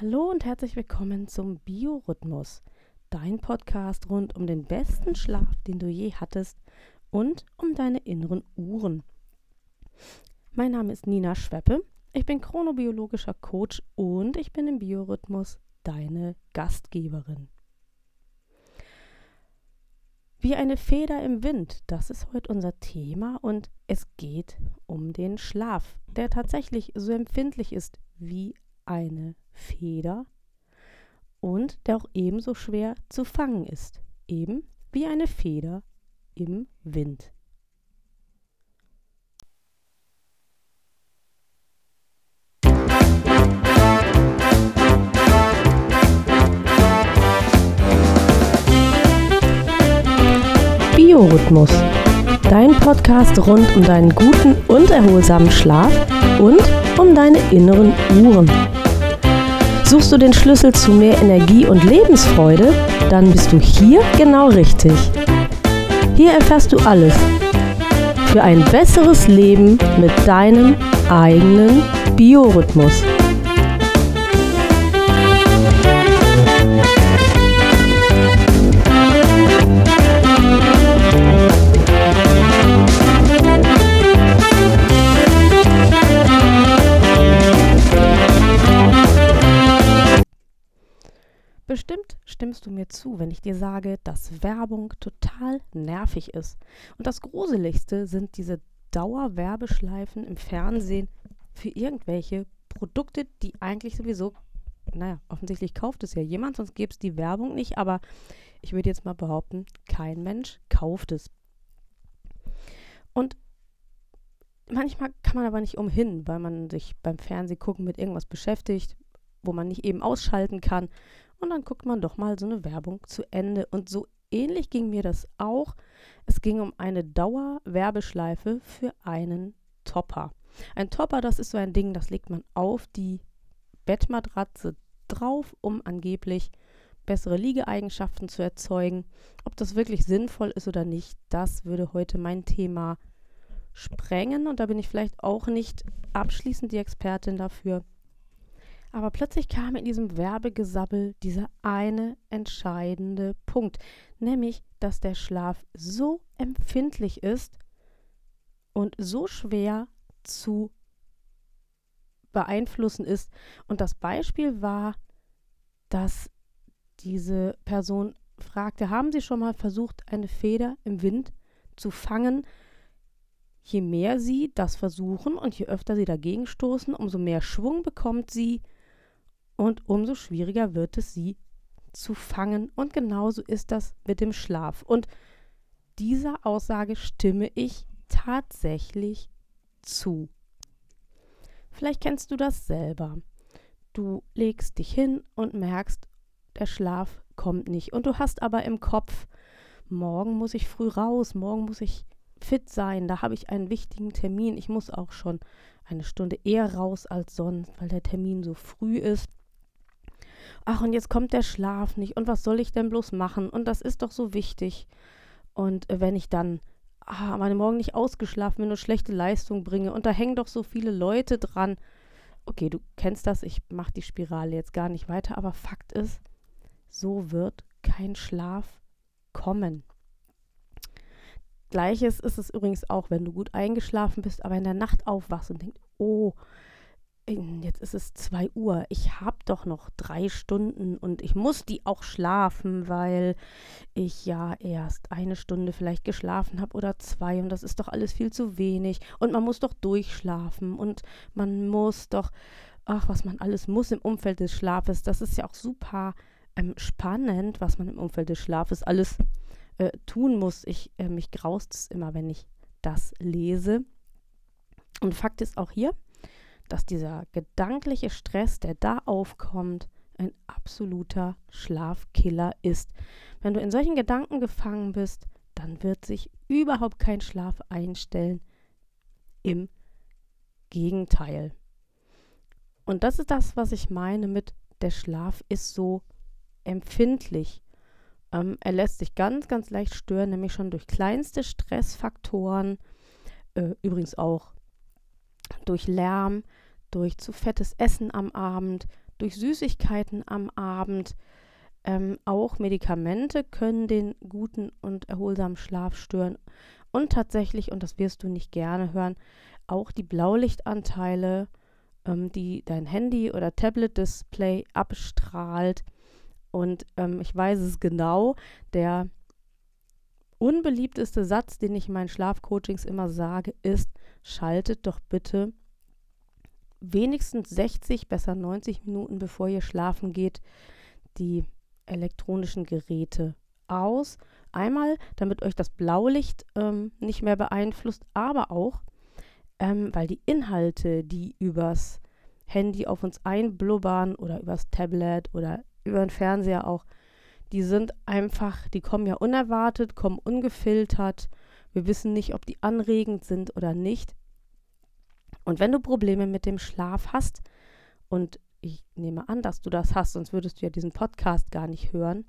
Hallo und herzlich willkommen zum Biorhythmus, dein Podcast rund um den besten Schlaf, den du je hattest und um deine inneren Uhren. Mein Name ist Nina Schweppe, ich bin chronobiologischer Coach und ich bin im Biorhythmus deine Gastgeberin. Wie eine Feder im Wind, das ist heute unser Thema und es geht um den Schlaf, der tatsächlich so empfindlich ist wie eine Feder und der auch ebenso schwer zu fangen ist, eben wie eine Feder im Wind. Biorhythmus, dein Podcast rund um deinen guten und erholsamen Schlaf und um deine inneren Uhren. Suchst du den Schlüssel zu mehr Energie und Lebensfreude? Dann bist du hier genau richtig. Hier erfährst du alles für ein besseres Leben mit deinem eigenen Biorhythmus. Bestimmt stimmst du mir zu, wenn ich dir sage, dass Werbung total nervig ist. Und das Gruseligste sind diese Dauerwerbeschleifen im Fernsehen für irgendwelche Produkte, die eigentlich sowieso, naja, offensichtlich kauft es ja jemand, sonst gäbe es die Werbung nicht, aber ich würde jetzt mal behaupten, kein Mensch kauft es. Und manchmal kann man aber nicht umhin, weil man sich beim Fernsehgucken mit irgendwas beschäftigt, wo man nicht eben ausschalten kann und dann guckt man doch mal so eine Werbung zu Ende. Und so ähnlich ging mir das auch. Es ging um eine Dauerwerbeschleife für einen Topper. Ein Topper, das ist so ein Ding, das legt man auf die Bettmatratze drauf, um angeblich bessere Liegeeigenschaften zu erzeugen. Ob das wirklich sinnvoll ist oder nicht, das würde heute mein Thema sprengen. Und da bin ich vielleicht auch nicht abschließend die Expertin dafür. Aber plötzlich kam in diesem Werbegesabbel dieser eine entscheidende Punkt, nämlich, dass der Schlaf so empfindlich ist und so schwer zu beeinflussen ist. Und das Beispiel war, dass diese Person fragte, haben Sie schon mal versucht, eine Feder im Wind zu fangen? Je mehr Sie das versuchen und je öfter Sie dagegen stoßen, umso mehr Schwung bekommt sie und umso schwieriger wird es, sie zu fangen. Und genauso ist das mit dem Schlaf. Und dieser Aussage stimme ich tatsächlich zu. Vielleicht kennst du das selber. Du legst dich hin und merkst, der Schlaf kommt nicht. Und du hast aber im Kopf, morgen muss ich früh raus, morgen muss ich fit sein, da habe ich einen wichtigen Termin. Ich muss auch schon eine Stunde eher raus als sonst, weil der Termin so früh ist ach, und jetzt kommt der Schlaf nicht und was soll ich denn bloß machen? Und das ist doch so wichtig. Und äh, wenn ich dann ah, meine Morgen nicht ausgeschlafen bin und schlechte Leistung bringe und da hängen doch so viele Leute dran. Okay, du kennst das, ich mache die Spirale jetzt gar nicht weiter, aber Fakt ist, so wird kein Schlaf kommen. Gleiches ist es übrigens auch, wenn du gut eingeschlafen bist, aber in der Nacht aufwachst und denkst, oh, jetzt ist es 2 Uhr, ich habe doch noch drei Stunden und ich muss die auch schlafen, weil ich ja erst eine Stunde vielleicht geschlafen habe oder zwei und das ist doch alles viel zu wenig und man muss doch durchschlafen und man muss doch, ach, was man alles muss im Umfeld des Schlafes, das ist ja auch super ähm, spannend, was man im Umfeld des Schlafes alles äh, tun muss. Ich, äh, mich graust es immer, wenn ich das lese. Und Fakt ist auch hier, dass dieser gedankliche Stress, der da aufkommt, ein absoluter Schlafkiller ist. Wenn du in solchen Gedanken gefangen bist, dann wird sich überhaupt kein Schlaf einstellen. Im Gegenteil. Und das ist das, was ich meine mit, der Schlaf ist so empfindlich. Ähm, er lässt sich ganz, ganz leicht stören, nämlich schon durch kleinste Stressfaktoren, äh, übrigens auch durch Lärm, durch zu fettes Essen am Abend, durch Süßigkeiten am Abend. Ähm, auch Medikamente können den guten und erholsamen Schlaf stören. Und tatsächlich, und das wirst du nicht gerne hören, auch die Blaulichtanteile, ähm, die dein Handy oder Tablet-Display abstrahlt. Und ähm, ich weiß es genau, der unbeliebteste Satz, den ich in meinen Schlafcoachings immer sage, ist, schaltet doch bitte wenigstens 60, besser 90 Minuten, bevor ihr schlafen geht, die elektronischen Geräte aus. Einmal, damit euch das Blaulicht ähm, nicht mehr beeinflusst, aber auch, ähm, weil die Inhalte, die übers Handy auf uns einblubbern oder übers Tablet oder über den Fernseher auch, die sind einfach, die kommen ja unerwartet, kommen ungefiltert. Wir wissen nicht, ob die anregend sind oder nicht. Und wenn du Probleme mit dem Schlaf hast, und ich nehme an, dass du das hast, sonst würdest du ja diesen Podcast gar nicht hören,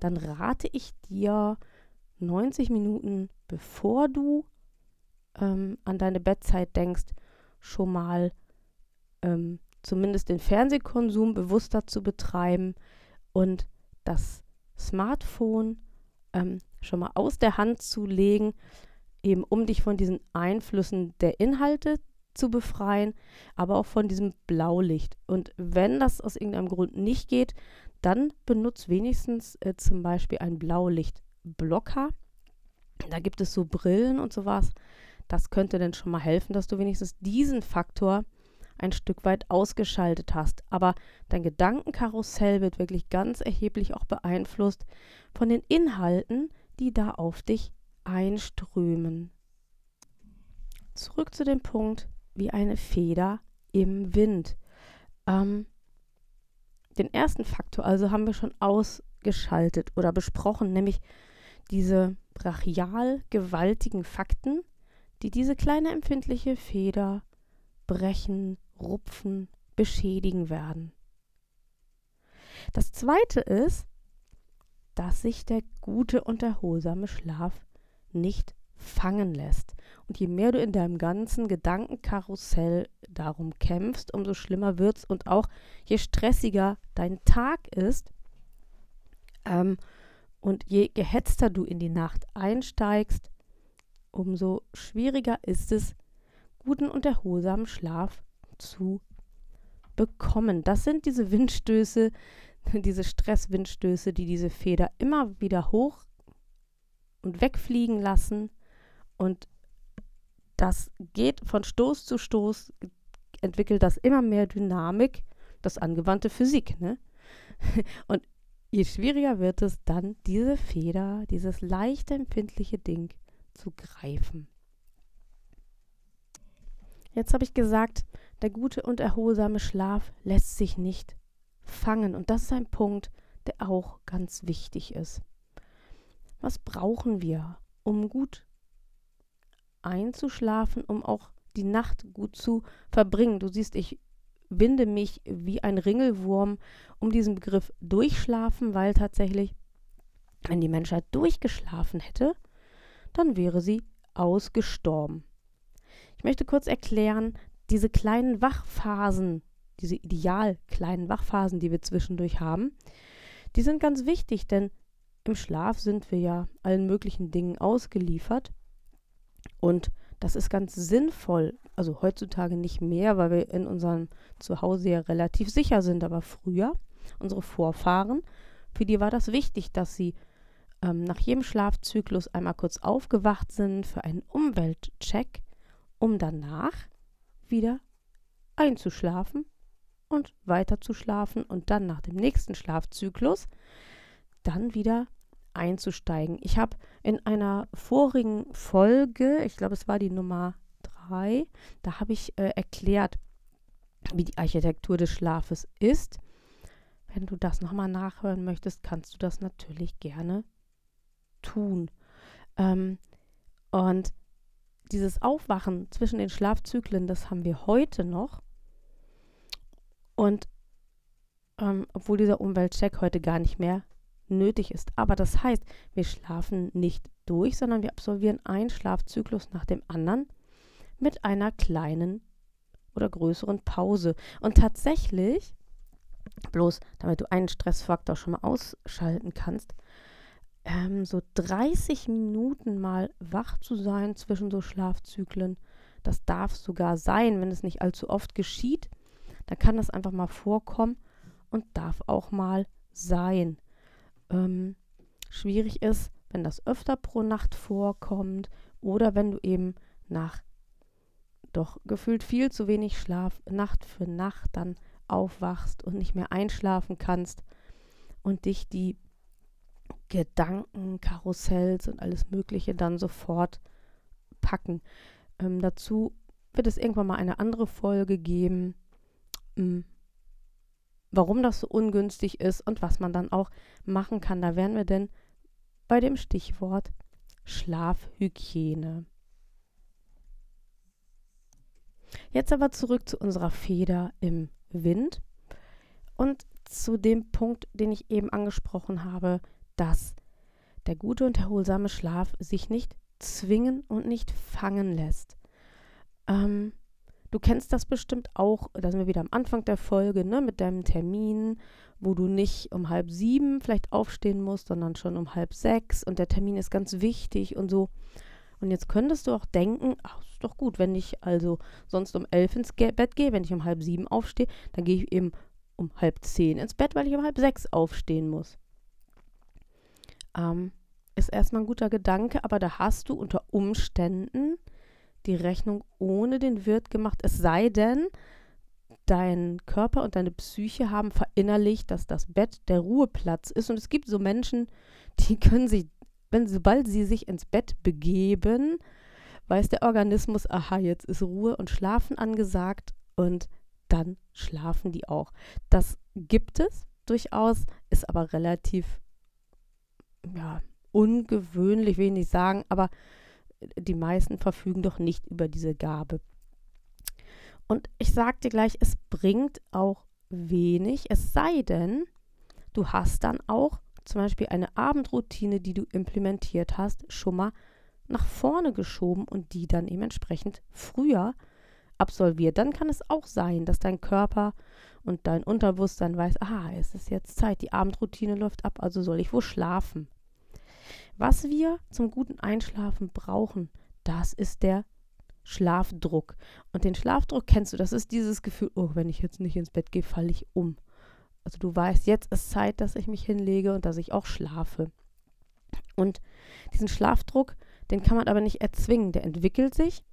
dann rate ich dir 90 Minuten bevor du ähm, an deine Bettzeit denkst, schon mal ähm, zumindest den Fernsehkonsum bewusster zu betreiben und das Smartphone ähm, schon mal aus der Hand zu legen, eben um dich von diesen Einflüssen der Inhalte zu befreien, aber auch von diesem Blaulicht. Und wenn das aus irgendeinem Grund nicht geht, dann benutzt wenigstens äh, zum Beispiel ein Blaulichtblocker. Da gibt es so Brillen und sowas. Das könnte dann schon mal helfen, dass du wenigstens diesen Faktor ein Stück weit ausgeschaltet hast. Aber dein Gedankenkarussell wird wirklich ganz erheblich auch beeinflusst von den Inhalten, die da auf dich einströmen. Zurück zu dem Punkt, wie eine Feder im Wind. Ähm, den ersten Faktor also haben wir schon ausgeschaltet oder besprochen, nämlich diese brachial gewaltigen Fakten, die diese kleine empfindliche Feder brechen, rupfen, beschädigen werden. Das zweite ist, dass sich der gute und erholsame Schlaf nicht fangen lässt. Und je mehr du in deinem ganzen Gedankenkarussell darum kämpfst, umso schlimmer wird es. Und auch je stressiger dein Tag ist ähm, und je gehetzter du in die Nacht einsteigst, umso schwieriger ist es, guten und erholsamen Schlaf zu bekommen. Das sind diese Windstöße, diese Stresswindstöße, die diese Feder immer wieder hoch und wegfliegen lassen und das geht von Stoß zu Stoß, entwickelt das immer mehr Dynamik, das angewandte Physik. Ne? Und je schwieriger wird es dann, diese Feder, dieses leicht empfindliche Ding zu greifen. Jetzt habe ich gesagt, der gute und erholsame Schlaf lässt sich nicht fangen. Und das ist ein Punkt, der auch ganz wichtig ist. Was brauchen wir, um gut einzuschlafen, um auch die Nacht gut zu verbringen. Du siehst, ich winde mich wie ein Ringelwurm um diesen Begriff durchschlafen, weil tatsächlich, wenn die Menschheit durchgeschlafen hätte, dann wäre sie ausgestorben. Ich möchte kurz erklären, diese kleinen Wachphasen, diese ideal kleinen Wachphasen, die wir zwischendurch haben, die sind ganz wichtig, denn im Schlaf sind wir ja allen möglichen Dingen ausgeliefert. Und das ist ganz sinnvoll. Also heutzutage nicht mehr, weil wir in unserem Zuhause ja relativ sicher sind. Aber früher, unsere Vorfahren, für die war das wichtig, dass sie ähm, nach jedem Schlafzyklus einmal kurz aufgewacht sind für einen Umweltcheck, um danach wieder einzuschlafen und weiter zu schlafen und dann nach dem nächsten Schlafzyklus dann wieder einzusteigen. Ich habe in einer vorigen Folge, ich glaube, es war die Nummer drei, da habe ich äh, erklärt, wie die Architektur des Schlafes ist. Wenn du das nochmal nachhören möchtest, kannst du das natürlich gerne tun. Ähm, und dieses Aufwachen zwischen den Schlafzyklen, das haben wir heute noch. Und ähm, obwohl dieser Umweltcheck heute gar nicht mehr nötig ist. Aber das heißt, wir schlafen nicht durch, sondern wir absolvieren einen Schlafzyklus nach dem anderen mit einer kleinen oder größeren Pause. Und tatsächlich bloß damit du einen Stressfaktor schon mal ausschalten kannst, ähm, so 30 Minuten mal wach zu sein zwischen so Schlafzyklen. Das darf sogar sein, wenn es nicht allzu oft geschieht. Dann kann das einfach mal vorkommen und darf auch mal sein. Ähm, schwierig ist, wenn das öfter pro Nacht vorkommt oder wenn du eben nach doch gefühlt viel zu wenig Schlaf Nacht für Nacht dann aufwachst und nicht mehr einschlafen kannst und dich die Gedanken, Karussells und alles Mögliche dann sofort packen. Ähm, dazu wird es irgendwann mal eine andere Folge geben, ähm, warum das so ungünstig ist und was man dann auch machen kann. Da wären wir denn bei dem Stichwort Schlafhygiene. Jetzt aber zurück zu unserer Feder im Wind und zu dem Punkt, den ich eben angesprochen habe, dass der gute und erholsame Schlaf sich nicht zwingen und nicht fangen lässt. Ähm, du kennst das bestimmt auch, da sind wir wieder am Anfang der Folge, ne, mit deinem Termin, wo du nicht um halb sieben vielleicht aufstehen musst, sondern schon um halb sechs und der Termin ist ganz wichtig und so. Und jetzt könntest du auch denken, ach, ist doch gut, wenn ich also sonst um elf ins Ge Bett gehe, wenn ich um halb sieben aufstehe, dann gehe ich eben um halb zehn ins Bett, weil ich um halb sechs aufstehen muss. Ähm, ist erstmal ein guter Gedanke, aber da hast du unter Umständen die Rechnung ohne den Wirt gemacht, es sei denn, dein Körper und deine Psyche haben verinnerlicht, dass das Bett der Ruheplatz ist. Und es gibt so Menschen, die können sich wenn sobald sie sich ins Bett begeben, weiß der Organismus, aha, jetzt ist Ruhe und Schlafen angesagt und dann schlafen die auch. Das gibt es durchaus, ist aber relativ ja, ungewöhnlich, will ich nicht sagen, aber die meisten verfügen doch nicht über diese Gabe. Und ich dir gleich, es bringt auch wenig, es sei denn, du hast dann auch zum Beispiel eine Abendroutine, die du implementiert hast, schon mal nach vorne geschoben und die dann eben entsprechend früher absolviert. Dann kann es auch sein, dass dein Körper und dein Unterbewusstsein weiß, aha, es ist jetzt Zeit, die Abendroutine läuft ab, also soll ich wohl schlafen. Was wir zum guten Einschlafen brauchen, das ist der Schlafdruck. Und den Schlafdruck kennst du, das ist dieses Gefühl, oh, wenn ich jetzt nicht ins Bett gehe, falle ich um. Also du weißt, jetzt ist Zeit, dass ich mich hinlege und dass ich auch schlafe. Und diesen Schlafdruck, den kann man aber nicht erzwingen. Der entwickelt sich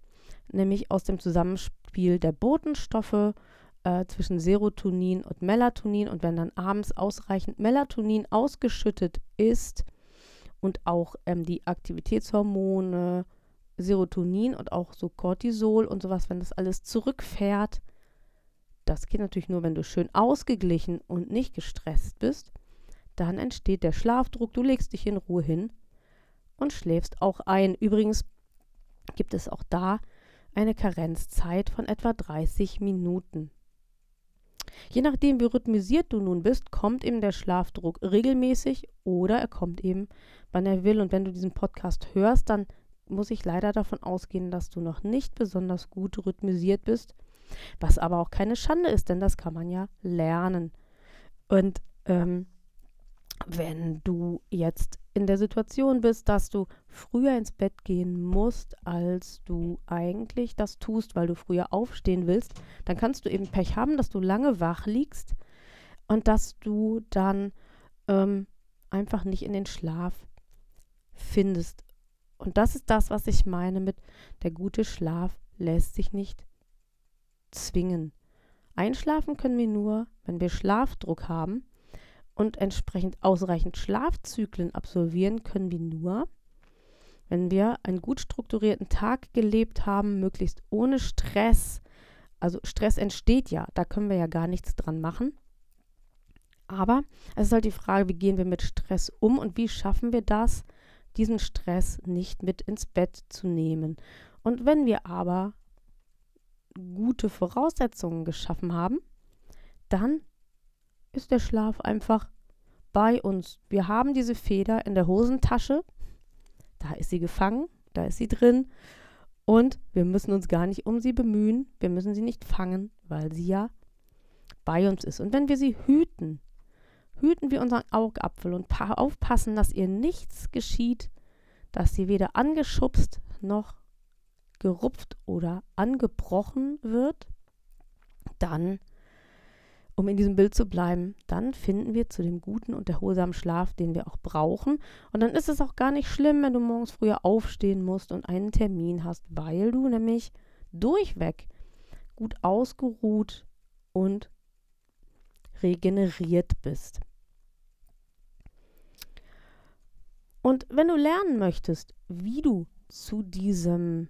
nämlich aus dem Zusammenspiel der Botenstoffe äh, zwischen Serotonin und Melatonin. Und wenn dann abends ausreichend Melatonin ausgeschüttet ist und auch ähm, die Aktivitätshormone, Serotonin und auch so Cortisol und sowas, wenn das alles zurückfährt, das geht natürlich nur, wenn du schön ausgeglichen und nicht gestresst bist. Dann entsteht der Schlafdruck, du legst dich in Ruhe hin und schläfst auch ein. Übrigens gibt es auch da eine Karenzzeit von etwa 30 Minuten. Je nachdem, wie rhythmisiert du nun bist, kommt eben der Schlafdruck regelmäßig oder er kommt eben, wann er will. Und wenn du diesen Podcast hörst, dann muss ich leider davon ausgehen, dass du noch nicht besonders gut rhythmisiert bist was aber auch keine Schande ist, denn das kann man ja lernen. Und ähm, wenn du jetzt in der Situation bist, dass du früher ins Bett gehen musst, als du eigentlich das tust, weil du früher aufstehen willst, dann kannst du eben Pech haben, dass du lange wach liegst und dass du dann ähm, einfach nicht in den Schlaf findest. Und das ist das, was ich meine mit der gute Schlaf lässt sich nicht zwingen. Einschlafen können wir nur, wenn wir Schlafdruck haben und entsprechend ausreichend Schlafzyklen absolvieren können wir nur, wenn wir einen gut strukturierten Tag gelebt haben, möglichst ohne Stress. Also Stress entsteht ja, da können wir ja gar nichts dran machen. Aber es ist halt die Frage, wie gehen wir mit Stress um und wie schaffen wir das, diesen Stress nicht mit ins Bett zu nehmen. Und wenn wir aber gute Voraussetzungen geschaffen haben, dann ist der Schlaf einfach bei uns. Wir haben diese Feder in der Hosentasche, da ist sie gefangen, da ist sie drin und wir müssen uns gar nicht um sie bemühen, wir müssen sie nicht fangen, weil sie ja bei uns ist. Und wenn wir sie hüten, hüten wir unseren Augapfel und aufpassen, dass ihr nichts geschieht, dass sie weder angeschubst noch gerupft oder angebrochen wird, dann, um in diesem Bild zu bleiben, dann finden wir zu dem guten und erholsamen Schlaf, den wir auch brauchen. Und dann ist es auch gar nicht schlimm, wenn du morgens früher aufstehen musst und einen Termin hast, weil du nämlich durchweg gut ausgeruht und regeneriert bist. Und wenn du lernen möchtest, wie du zu diesem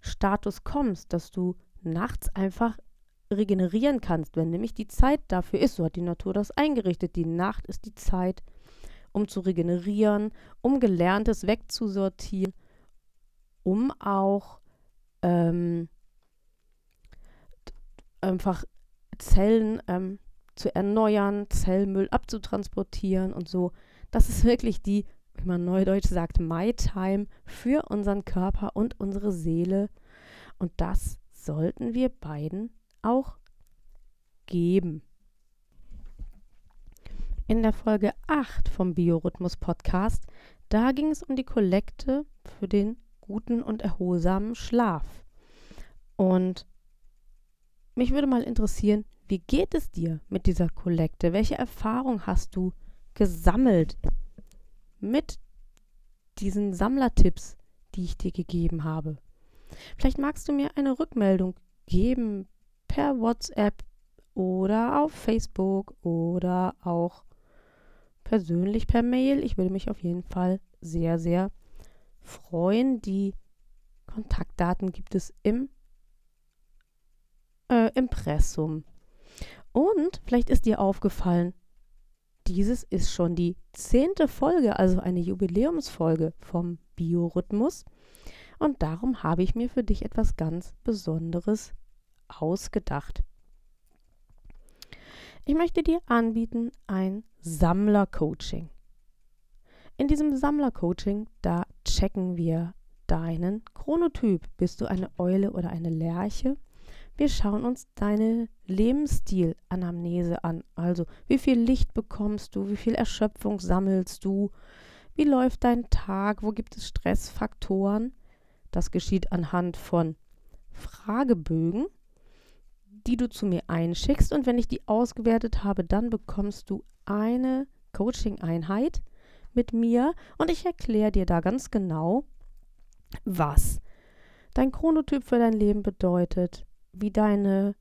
Status kommst, dass du nachts einfach regenerieren kannst, wenn nämlich die Zeit dafür ist, so hat die Natur das eingerichtet. Die Nacht ist die Zeit, um zu regenerieren, um Gelerntes wegzusortieren, um auch ähm, einfach Zellen ähm, zu erneuern, Zellmüll abzutransportieren und so. Das ist wirklich die wie man neudeutsch sagt, My Time für unseren Körper und unsere Seele. Und das sollten wir beiden auch geben. In der Folge 8 vom Biorhythmus Podcast, da ging es um die Kollekte für den guten und erholsamen Schlaf. Und mich würde mal interessieren, wie geht es dir mit dieser Kollekte? Welche Erfahrung hast du gesammelt mit diesen Sammlertipps, die ich dir gegeben habe. Vielleicht magst du mir eine Rückmeldung geben per WhatsApp oder auf Facebook oder auch persönlich per Mail. Ich würde mich auf jeden Fall sehr, sehr freuen. Die Kontaktdaten gibt es im äh, Impressum. Und vielleicht ist dir aufgefallen, dieses ist schon die zehnte Folge, also eine Jubiläumsfolge vom Biorhythmus. Und darum habe ich mir für dich etwas ganz Besonderes ausgedacht. Ich möchte dir anbieten ein Sammlercoaching. In diesem Sammlercoaching, da checken wir deinen Chronotyp. Bist du eine Eule oder eine Lerche? Wir schauen uns deine Lebensstilanamnese an. Also, wie viel Licht bekommst du? Wie viel Erschöpfung sammelst du? Wie läuft dein Tag? Wo gibt es Stressfaktoren? Das geschieht anhand von Fragebögen, die du zu mir einschickst. Und wenn ich die ausgewertet habe, dann bekommst du eine Coaching-Einheit mit mir und ich erkläre dir da ganz genau, was dein Chronotyp für dein Leben bedeutet, wie deine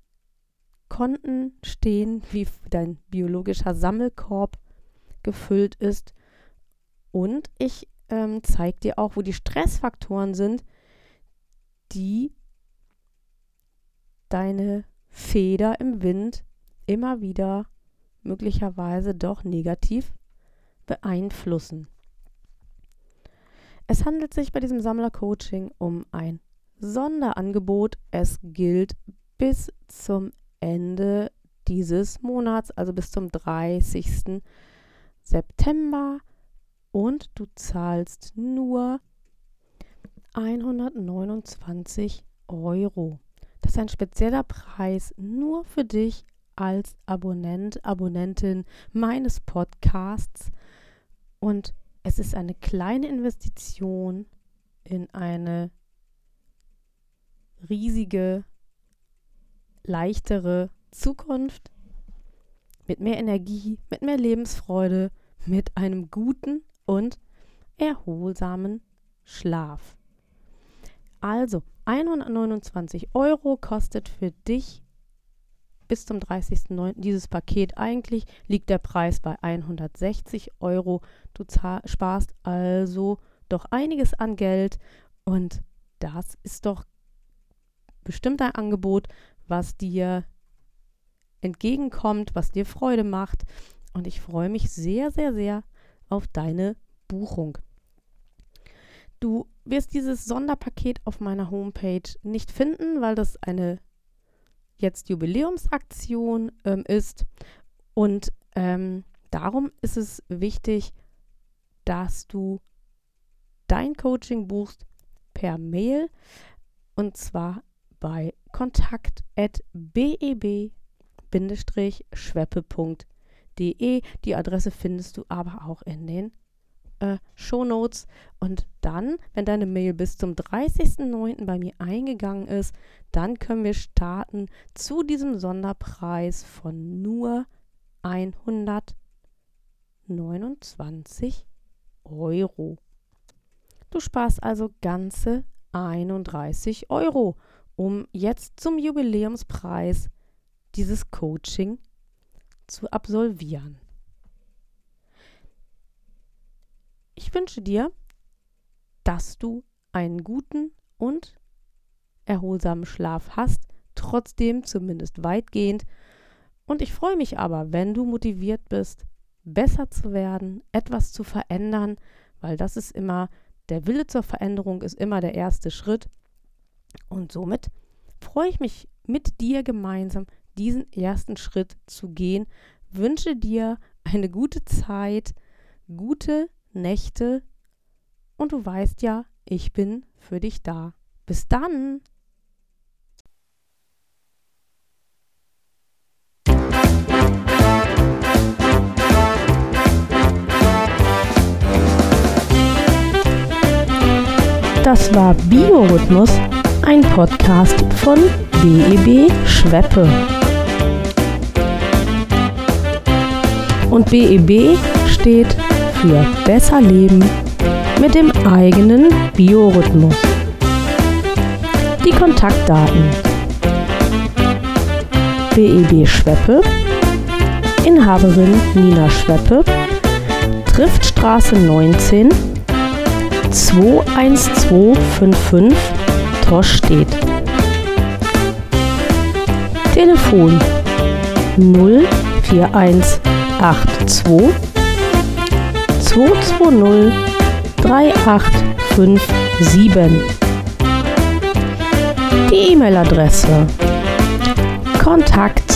Konten stehen, wie dein biologischer Sammelkorb gefüllt ist. Und ich ähm, zeige dir auch, wo die Stressfaktoren sind, die deine Feder im Wind immer wieder möglicherweise doch negativ beeinflussen. Es handelt sich bei diesem Sammlercoaching um ein Sonderangebot. Es gilt bis zum Ende dieses Monats, also bis zum 30. September. Und du zahlst nur 129 Euro. Das ist ein spezieller Preis nur für dich als Abonnent, Abonnentin meines Podcasts. Und es ist eine kleine Investition in eine riesige, leichtere Zukunft mit mehr Energie, mit mehr Lebensfreude, mit einem guten und erholsamen Schlaf. Also 129 Euro kostet für dich bis zum 30.09. dieses Paket. Eigentlich liegt der Preis bei 160 Euro. Du sparst also doch einiges an Geld und das ist doch bestimmt ein Angebot, was dir entgegenkommt, was dir Freude macht. Und ich freue mich sehr, sehr, sehr auf deine Buchung. Du wirst dieses Sonderpaket auf meiner Homepage nicht finden, weil das eine jetzt Jubiläumsaktion ähm, ist. Und ähm, darum ist es wichtig, dass du dein Coaching buchst per Mail und zwar bei kontakt.beb www.schweppe.de. Die Adresse findest du aber auch in den äh, Shownotes. Und dann, wenn deine Mail bis zum 30.09. bei mir eingegangen ist, dann können wir starten zu diesem Sonderpreis von nur 129 Euro. Du sparst also ganze 31 Euro, um jetzt zum Jubiläumspreis dieses Coaching zu absolvieren. Ich wünsche dir, dass du einen guten und erholsamen Schlaf hast, trotzdem zumindest weitgehend. Und ich freue mich aber, wenn du motiviert bist, besser zu werden, etwas zu verändern, weil das ist immer, der Wille zur Veränderung ist immer der erste Schritt. Und somit freue ich mich mit dir gemeinsam, diesen ersten Schritt zu gehen. Wünsche dir eine gute Zeit, gute Nächte und du weißt ja, ich bin für dich da. Bis dann! Das war Biorhythmus, ein Podcast von BEB Schweppe. Und BEB steht für besser leben mit dem eigenen Biorhythmus. Die Kontaktdaten. BEB Schweppe, Inhaberin Nina Schweppe, Triftstraße 19 21255 Torstedt. Telefon 04182 220 3857. Die E-Mail-Adresse Kontakt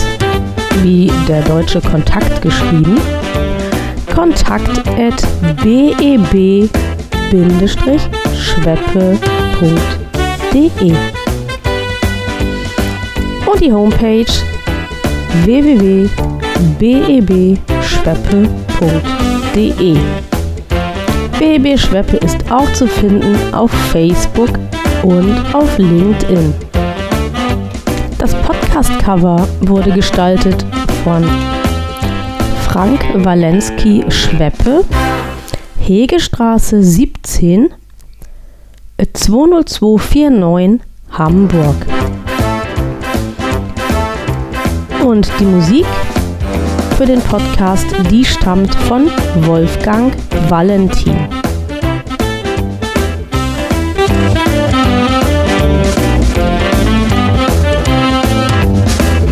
wie der deutsche Kontakt geschrieben kontakt at beb-schweppe.de und die Homepage www.bebschweppe.de BB Schweppe ist auch zu finden auf Facebook und auf LinkedIn. Das Podcast-Cover wurde gestaltet von Frank Walensky Schweppe, Hegestraße 17, 20249 Hamburg. Und die Musik für den Podcast, die stammt von Wolfgang Valentin.